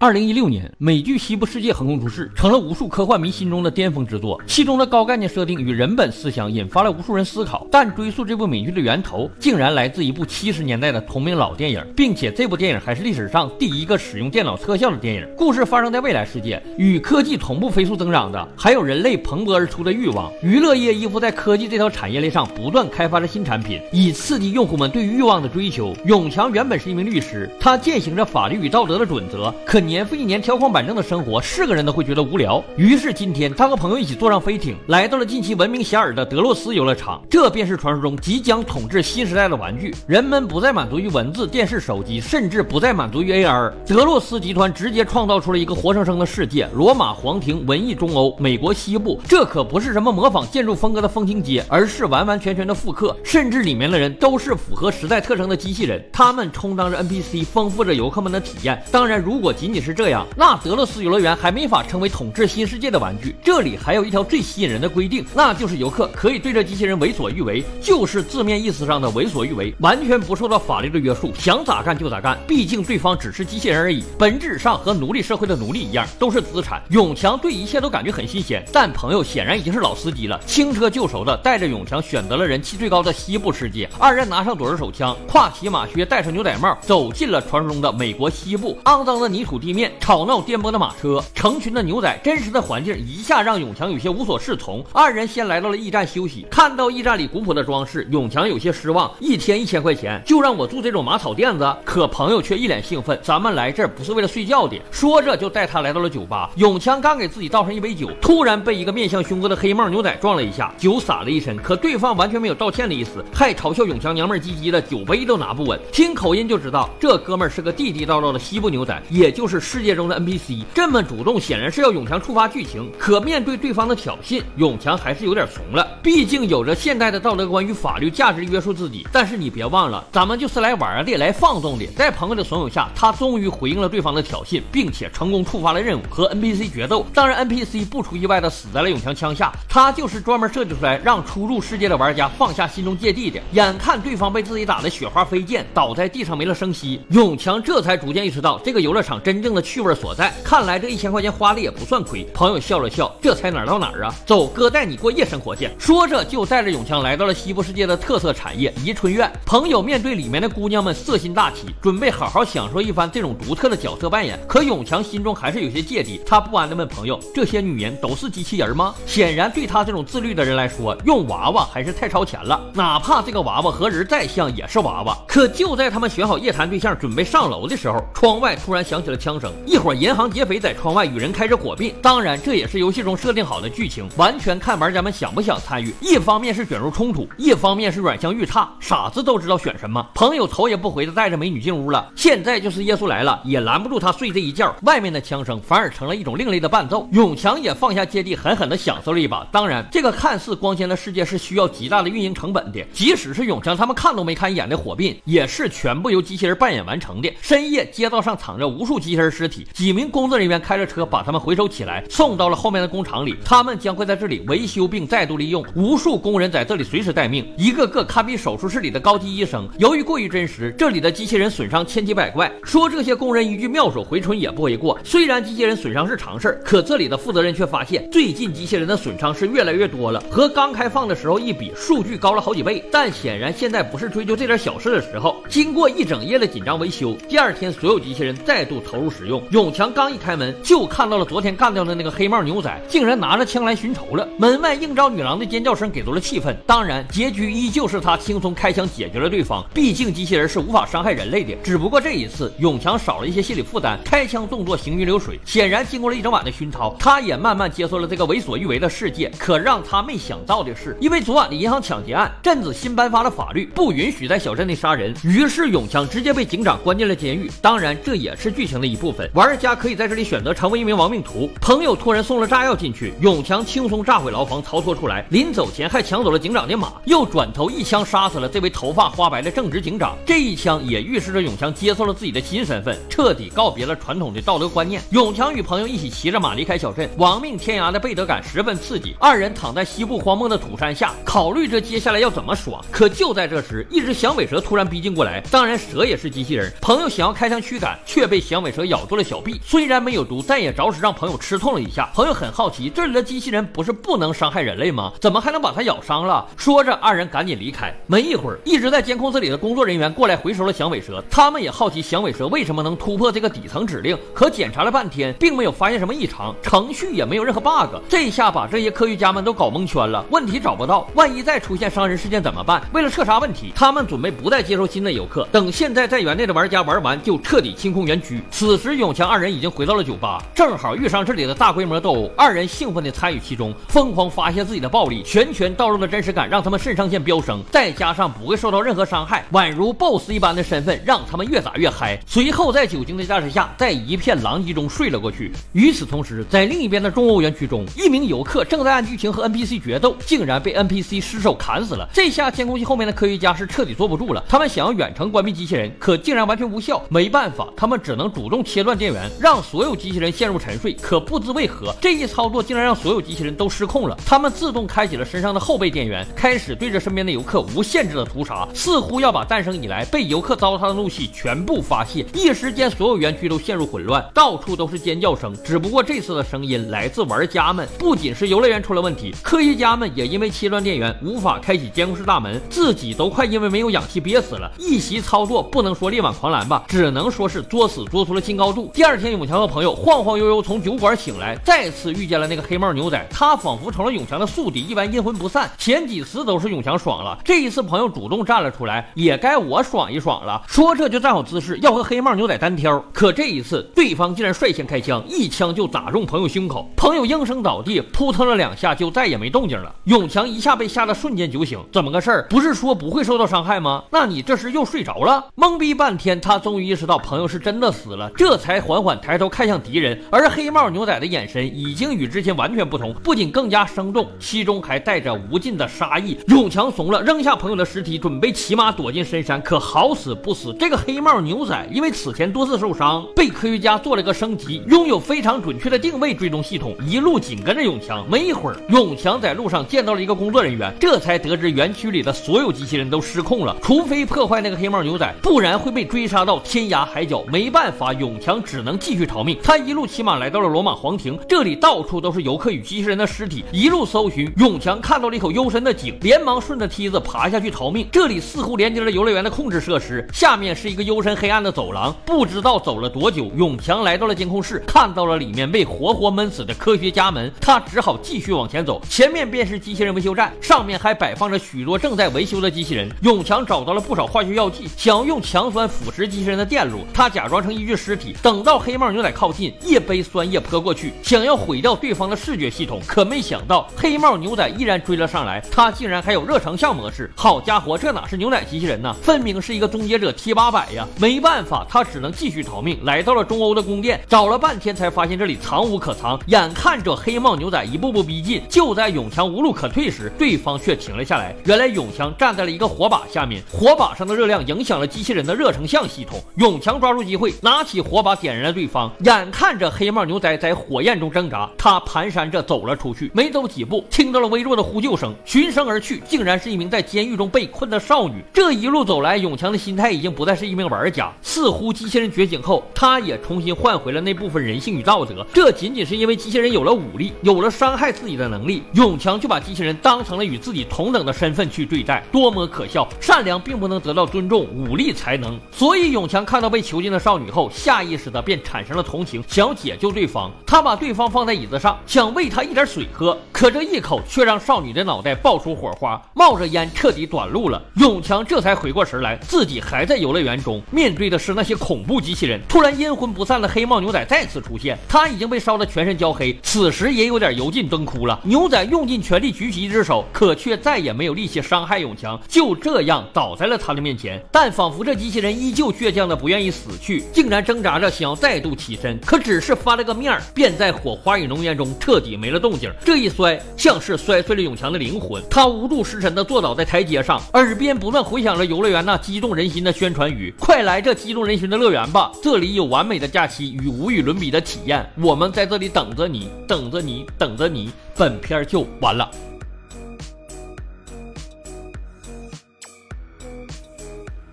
二零一六年，美剧《西部世界》横空出世，成了无数科幻迷心中的巅峰之作。其中的高概念设定与人本思想引发了无数人思考。但追溯这部美剧的源头，竟然来自一部七十年代的同名老电影，并且这部电影还是历史上第一个使用电脑特效的电影。故事发生在未来世界，与科技同步飞速增长的，还有人类蓬勃而出的欲望。娱乐业依附在科技这条产业链上，不断开发着新产品，以刺激用户们对欲望的追求。永强原本是一名律师，他践行着法律与道德的准则，可。年复一年条框板正的生活，是个人都会觉得无聊。于是今天，他和朋友一起坐上飞艇，来到了近期闻名遐迩的德洛斯游乐场。这便是传说中即将统治新时代的玩具。人们不再满足于文字、电视、手机，甚至不再满足于 AR。德洛斯集团直接创造出了一个活生生的世界：罗马皇庭、文艺中欧、美国西部。这可不是什么模仿建筑风格的风情街，而是完完全全的复刻。甚至里面的人都是符合时代特征的机器人，他们充当着 NPC，丰富着游客们的体验。当然，如果仅仅是这样，那德勒斯游乐园还没法成为统治新世界的玩具。这里还有一条最吸引人的规定，那就是游客可以对着机器人为所欲为，就是字面意思上的为所欲为，完全不受到法律的约束，想咋干就咋干。毕竟对方只是机器人而已，本质上和奴隶社会的奴隶一样，都是资产。永强对一切都感觉很新鲜，但朋友显然已经是老司机了，轻车就熟的带着永强选择了人气最高的西部世界。二人拿上左轮手枪，跨骑马靴，戴上牛仔帽，走进了传说中的美国西部，肮脏的泥土地地面。吵闹颠簸的马车，成群的牛仔，真实的环境一下让永强有些无所适从。二人先来到了驿站休息，看到驿站里古朴的装饰，永强有些失望。一天一千块钱，就让我住这种马草垫子？可朋友却一脸兴奋，咱们来这儿不是为了睡觉的。说着就带他来到了酒吧。永强刚给自己倒上一杯酒，突然被一个面向凶恶的黑帽牛仔撞了一下，酒洒了一身。可对方完全没有道歉的意思，还嘲笑永强娘们唧唧的，酒杯都拿不稳。听口音就知道这哥们儿是个地地道道的西部牛仔，也就是世界中的 NPC。这么主动，显然是要永强触发剧情。可面对对方的挑衅，永强还是有点怂了。毕竟有着现代的道德观与法律价值约束自己。但是你别忘了，咱们就是来玩的，来放纵的。在朋友的怂恿下，他终于回应了对方的挑衅，并且成功触发了任务，和 NPC 决斗。当然，NPC 不出意外的死在了永强枪下。他就是专门设计出来让初入世界的玩家放下心中芥蒂的。眼看对方被自己打得雪花飞溅，倒在地上没了声息，永强这才逐渐意识到这个游乐场真正的趣味所在。看来这一千块钱花的也不算亏。朋友笑了笑，这才哪儿到哪儿啊？走，哥带你过夜生活去。说着就带着永强来到了西部世界的特色产业宜春苑。朋友面对里面的姑娘们色心大起，准备好好享受一番这种独特的角色扮演。可永强心中还是有些芥蒂，他不安地问朋友：“这些女人都是机器人吗？”显然对他这种自律的人来说，用娃娃还是太超前了。哪怕这个娃娃和人再像，也是娃娃。可就在他们选好夜谈对象，准备上楼的时候，窗外突然响起了枪声，一伙银行劫匪。在窗外与人开着火并，当然这也是游戏中设定好的剧情，完全看玩家们想不想参与。一方面是卷入冲突，一方面是软香玉差，傻子都知道选什么。朋友头也不回的带着美女进屋了，现在就是耶稣来了，也拦不住他睡这一觉。外面的枪声反而成了一种另类的伴奏。永强也放下芥蒂，狠狠的享受了一把。当然，这个看似光鲜的世界是需要极大的运营成本的，即使是永强他们看都没看一眼的火并，也是全部由机器人扮演完成的。深夜，街道上躺着无数机器人尸体，几名工作人员。开着车把他们回收起来，送到了后面的工厂里。他们将会在这里维修并再度利用。无数工人在这里随时待命，一个个堪比手术室里的高级医生。由于过于真实，这里的机器人损伤千奇百怪。说这些工人一句妙手回春也不为过。虽然机器人损伤是常事，可这里的负责人却发现，最近机器人的损伤是越来越多了，和刚开放的时候一比，数据高了好几倍。但显然现在不是追究这点小事的时候。经过一整夜的紧张维修，第二天所有机器人再度投入使用。永强刚一开。门就看到了昨天干掉的那个黑帽牛仔，竟然拿着枪来寻仇了。门外应召女郎的尖叫声给足了气氛。当然，结局依旧是他轻松开枪解决了对方。毕竟机器人是无法伤害人类的。只不过这一次，永强少了一些心理负担，开枪动作行云流水。显然，经过了一整晚的熏陶，他也慢慢接受了这个为所欲为的世界。可让他没想到的是，因为昨晚的银行抢劫案，镇子新颁发了法律，不允许在小镇内杀人。于是，永强直接被警长关进了监狱。当然，这也是剧情的一部分。玩家可以在这里。选择成为一名亡命徒，朋友突然送了炸药进去，永强轻松炸毁牢房，逃脱出来。临走前还抢走了警长的马，又转头一枪杀死了这位头发花白的正直警长。这一枪也预示着永强接受了自己的新身份，彻底告别了传统的道德观念。永强与朋友一起骑着马离开小镇，亡命天涯的背德感十分刺激。二人躺在西部荒漠的土山下，考虑着接下来要怎么爽。可就在这时，一只响尾蛇突然逼近过来，当然蛇也是机器人。朋友想要开枪驱赶，却被响尾蛇咬住了小臂，虽然没有毒，但也着实让朋友吃痛了一下。朋友很好奇，这里的机器人不是不能伤害人类吗？怎么还能把它咬伤了？说着，二人赶紧离开。没一会儿，一直在监控室里的工作人员过来回收了响尾蛇，他们也好奇响尾蛇为什么能突破这个底层指令，可检查了半天，并没有发现什么异常，程序也没有任何 bug。这下把这些科学家们都搞蒙圈了，问题找不到，万一再出现伤人事件怎么办？为了彻查问题，他们准备不再接受新的游客，等现在在园内的玩家玩完，就彻底清空园区。此时，永强二人已经回到了酒吧，正好遇上这里的大规模斗殴，二人兴奋地参与其中，疯狂发泄自己的暴力，拳拳到肉的真实感让他们肾上腺飙升，再加上不会受到任何伤害，宛如 BOSS 一般的身份，让他们越打越嗨。随后，在酒精的加持下，在一片狼藉中睡了过去。与此同时，在另一边的中欧园区中，一名游客正在按剧情和 NPC 决斗，竟然被 NPC 失手砍死了。这下监控器后面的科学家是彻底坐不住了，他们想要远程关闭机器人，可竟然完全无效。没办法，他们只能主动切断电源，让所有机器人陷入沉睡。可不知为何，这一操作竟然让所有机器人都失控了。他们自动开启了身上的后备电源，开始对着身边的游客无限制的屠杀，似乎要把诞生以来被游客糟蹋的怒气全部发泄。一时间，所有园区都陷入混乱，到处都是尖叫声。只不过这次的声音来自玩家们，不仅是游乐园出了问题，科学家们也因为切断电源无法开启监控室大门，自己都快因为没有氧气憋死了。一席操作不能说力挽狂澜吧，只能说是作死作出了新高度。第二天，永强和朋友晃晃悠悠从酒馆醒来，再次遇见了那个黑帽牛仔，他仿佛成了永强的宿敌，一般阴魂不散。前几次都是永强爽了，这一次朋友主动站了出来，也该我爽一爽了。说这就站好姿势要和黑帽牛仔单挑，可这一次对方竟然率先开枪，一枪就打中朋友胸口，朋友应声倒地，扑腾了两下就再也没动静了。永强一下被吓得瞬间酒醒，怎么个事儿？不是说不会受到伤害吗？那你这是又睡着了？懵逼半天，他终于意识到朋友是真的死了，这这才缓缓抬头看向敌人，而黑帽牛仔的眼神已经与之前完全不同，不仅更加生动，其中还带着无尽的杀意。永强怂了，扔下朋友的尸体，准备骑马躲进深山，可好死不死，这个黑帽牛仔因为此前多次受伤，被科学家做了个升级，拥有非常准确的定位追踪系统，一路紧跟着永强。没一会儿，永强在路上见到了一个工作人员，这才得知园区里的所有机器人都失控了，除非破坏那个黑帽牛仔，不然会被追杀到天涯海角。没办法，永强只能继续逃命。他一路骑马来到了罗马皇庭，这里到处都是游客与机器人的尸体。一路搜寻，永强看到了一口幽深的井，连忙顺着梯子爬下去逃命。这里似乎连接了游乐园的控制设施，下面是一个幽深黑暗的走廊。不知道走了多久，永强来到了监控室，看到了里面被活活闷死的科学家们。他只好继续往前走，前面便是机器人维修站，上面还摆放着许多正在维修的机器人。永强找到了不少化学药剂，想用强酸腐蚀机器人的电路。他假装成一具尸体，等到黑帽牛仔靠近，一杯酸液泼过去，想要毁掉对方的视觉系统。可没想到，黑帽牛仔依然追了上来，他竟然还有热成像模式。好家伙，这哪是牛仔机器人呢？分明是一个终结者 T 八百呀！没办法，他只能继续逃命，来到了中欧的宫殿，找了半天才发现这里藏无可藏。眼看着黑帽牛仔一步步逼近，就在永强无路可退时，对方却停了下来。原来永强站在了一个火把下面，火把上的热量影响了机器人的热成像系统。永强抓住机会，拿起火把点燃了对方。眼看着黑帽牛仔在火焰中挣扎，他蹒跚着走了出去。没走几步，听到了微弱的呼救声，循声而去，竟然是一名在监狱中被困的少女。这一路走来，永强的心态已经不再是一名玩家，似乎机器人觉醒后，他也重新换回了那部分人性与道德。这仅仅是因为机器人有了武力，有了伤害自己的能力，永强就把机器人当成了与自己同等的身份去对待，多么可笑！善良并不能得到尊重，武力才能。所以永强看到被囚禁的少女后，下意识的便产生了同情，想解救对方。他把对方放在椅子上，想喂他一点水喝，可这一口却让少女的脑袋爆出火花，冒着烟，彻底短路了。永强这才回过神来，自己还在游乐园中，面对的是那些恐怖机器人。突然阴魂不散的黑帽牛仔再次出现，他已经被烧得全身焦黑，此时也有点油尽灯枯了。牛仔用尽全力举起一只手，可却再也没有力气伤害永强，就这样倒在了他的面前。但仿佛这机器人依旧倔强的不愿意死去，竟然挣扎扎着想要再度起身，可只是翻了个面儿，便在火花与浓烟中彻底没了动静。这一摔，像是摔碎了永强的灵魂，他无助失神的坐倒在台阶上，耳边不断回响着游乐园那激动人心的宣传语：“快来这激动人心的乐园吧，这里有完美的假期与无与伦比的体验，我们在这里等着你，等着你，等着你。”本片就完了。